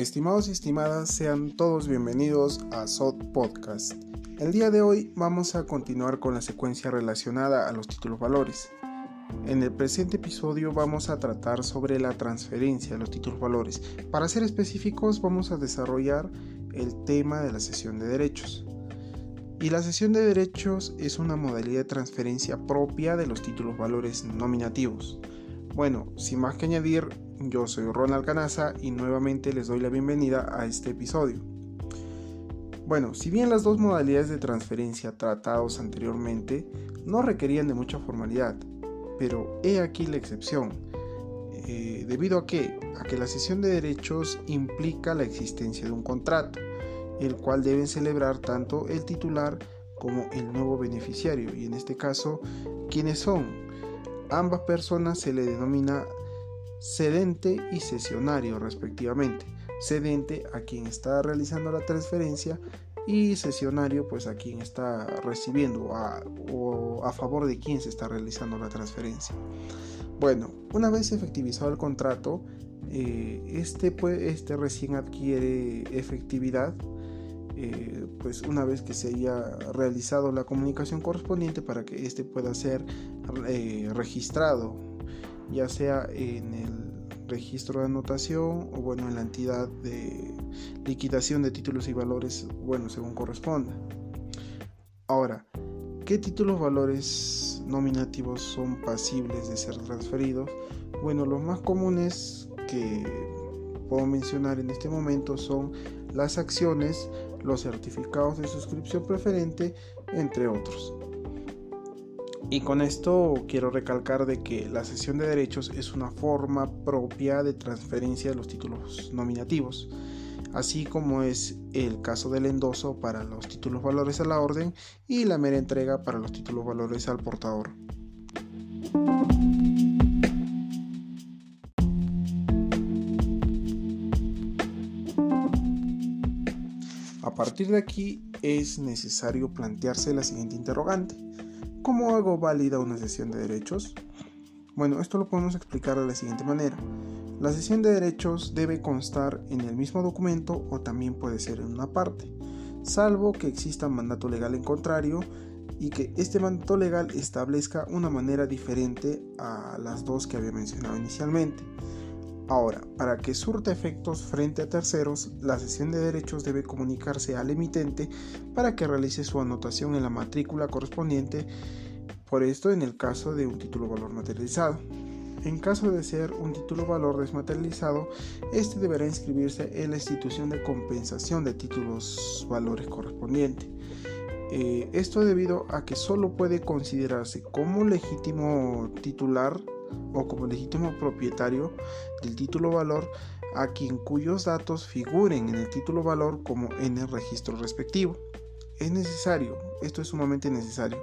Estimados y estimadas, sean todos bienvenidos a SOT Podcast. El día de hoy vamos a continuar con la secuencia relacionada a los títulos valores. En el presente episodio vamos a tratar sobre la transferencia de los títulos valores. Para ser específicos vamos a desarrollar el tema de la sesión de derechos. Y la sesión de derechos es una modalidad de transferencia propia de los títulos valores nominativos. Bueno, sin más que añadir, yo soy Ronald Canaza y nuevamente les doy la bienvenida a este episodio. Bueno, si bien las dos modalidades de transferencia tratados anteriormente no requerían de mucha formalidad, pero he aquí la excepción, eh, debido a que, a que la cesión de derechos implica la existencia de un contrato, el cual deben celebrar tanto el titular como el nuevo beneficiario, y en este caso, ¿quiénes son? Ambas personas se le denomina cedente y cesionario respectivamente. Cedente a quien está realizando la transferencia y cesionario pues a quien está recibiendo o a favor de quien se está realizando la transferencia. Bueno, una vez efectivizado el contrato, eh, este, pues, este recién adquiere efectividad eh, pues una vez que se haya realizado la comunicación correspondiente para que este pueda ser eh, registrado ya sea en el registro de anotación o bueno en la entidad de liquidación de títulos y valores bueno según corresponda. Ahora qué títulos valores nominativos son pasibles de ser transferidos bueno los más comunes que puedo mencionar en este momento son las acciones los certificados de suscripción preferente entre otros y con esto quiero recalcar de que la cesión de derechos es una forma propia de transferencia de los títulos nominativos, así como es el caso del endoso para los títulos valores a la orden y la mera entrega para los títulos valores al portador. A partir de aquí es necesario plantearse la siguiente interrogante. ¿Cómo hago válida una sesión de derechos? Bueno, esto lo podemos explicar de la siguiente manera. La sesión de derechos debe constar en el mismo documento o también puede ser en una parte, salvo que exista mandato legal en contrario y que este mandato legal establezca una manera diferente a las dos que había mencionado inicialmente. Ahora, para que surta efectos frente a terceros, la sesión de derechos debe comunicarse al emitente para que realice su anotación en la matrícula correspondiente, por esto en el caso de un título valor materializado. En caso de ser un título valor desmaterializado, este deberá inscribirse en la institución de compensación de títulos valores correspondiente. Eh, esto debido a que solo puede considerarse como legítimo titular o como legítimo propietario del título valor a quien cuyos datos figuren en el título valor como en el registro respectivo. Es necesario, esto es sumamente necesario.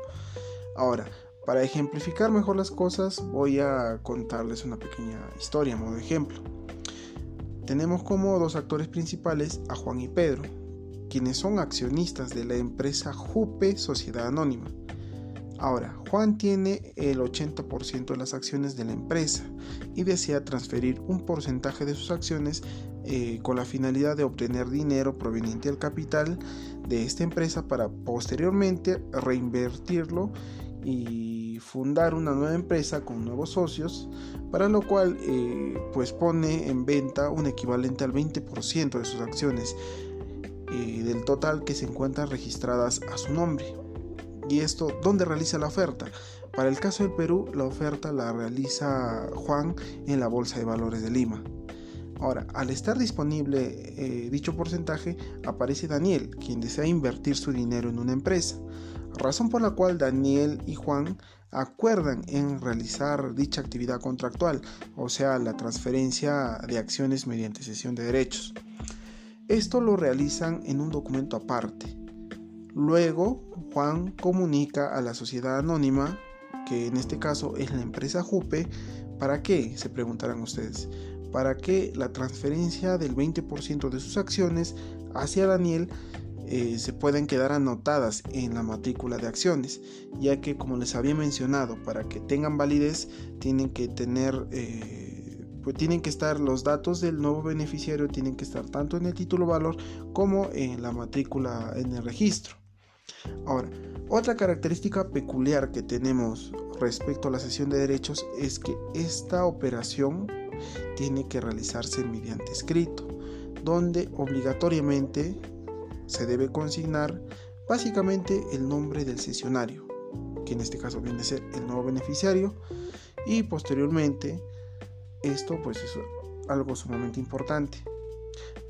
Ahora, para ejemplificar mejor las cosas, voy a contarles una pequeña historia modo ejemplo. Tenemos como dos actores principales a Juan y Pedro, quienes son accionistas de la empresa Jupe Sociedad Anónima. Ahora, Juan tiene el 80% de las acciones de la empresa y desea transferir un porcentaje de sus acciones eh, con la finalidad de obtener dinero proveniente del capital de esta empresa para posteriormente reinvertirlo y fundar una nueva empresa con nuevos socios, para lo cual eh, pues pone en venta un equivalente al 20% de sus acciones eh, del total que se encuentran registradas a su nombre. ¿Y esto dónde realiza la oferta? Para el caso del Perú, la oferta la realiza Juan en la Bolsa de Valores de Lima. Ahora, al estar disponible eh, dicho porcentaje, aparece Daniel, quien desea invertir su dinero en una empresa, razón por la cual Daniel y Juan acuerdan en realizar dicha actividad contractual, o sea, la transferencia de acciones mediante cesión de derechos. Esto lo realizan en un documento aparte, Luego, Juan comunica a la sociedad anónima, que en este caso es la empresa Jupe, ¿para qué? Se preguntarán ustedes. Para que la transferencia del 20% de sus acciones hacia Daniel eh, se puedan quedar anotadas en la matrícula de acciones, ya que como les había mencionado, para que tengan validez tienen que tener eh, pues tienen que estar los datos del nuevo beneficiario, tienen que estar tanto en el título valor como en la matrícula en el registro. Ahora, otra característica peculiar que tenemos respecto a la sesión de derechos es que esta operación tiene que realizarse mediante escrito, donde obligatoriamente se debe consignar básicamente el nombre del sesionario, que en este caso viene a ser el nuevo beneficiario, y posteriormente esto pues es algo sumamente importante,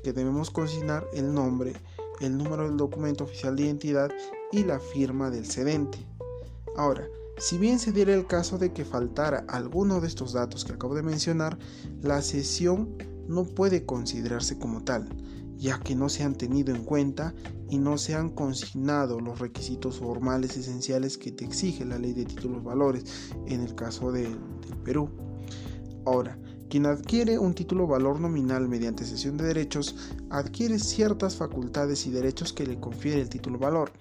que debemos consignar el nombre, el número del documento oficial de identidad y la firma del cedente. Ahora, si bien se diera el caso de que faltara alguno de estos datos que acabo de mencionar, la sesión no puede considerarse como tal, ya que no se han tenido en cuenta y no se han consignado los requisitos formales esenciales que te exige la ley de títulos valores en el caso de, del Perú. Ahora, quien adquiere un título valor nominal mediante cesión de derechos adquiere ciertas facultades y derechos que le confiere el título valor,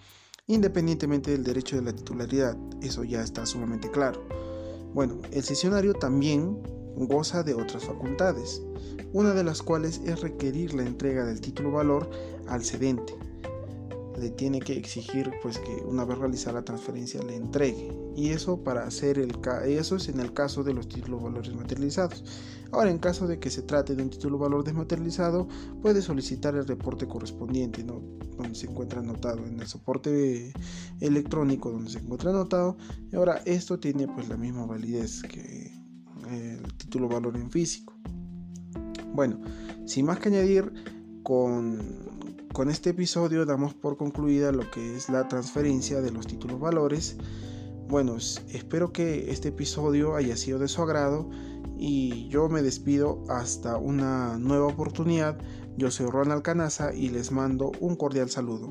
independientemente del derecho de la titularidad, eso ya está sumamente claro. Bueno, el cesionario también goza de otras facultades, una de las cuales es requerir la entrega del título valor al cedente, le tiene que exigir pues que una vez realizada la transferencia le entregue. Y eso para hacer el eso es en el caso de los títulos valores materializados ahora en caso de que se trate de un título valor desmaterializado puede solicitar el reporte correspondiente ¿no? donde se encuentra anotado en el soporte electrónico donde se encuentra anotado. Y ahora esto tiene pues la misma validez que el título valor en físico. Bueno sin más que añadir con con este episodio damos por concluida lo que es la transferencia de los títulos valores. Bueno, espero que este episodio haya sido de su agrado y yo me despido hasta una nueva oportunidad. Yo soy Ronald Canaza y les mando un cordial saludo.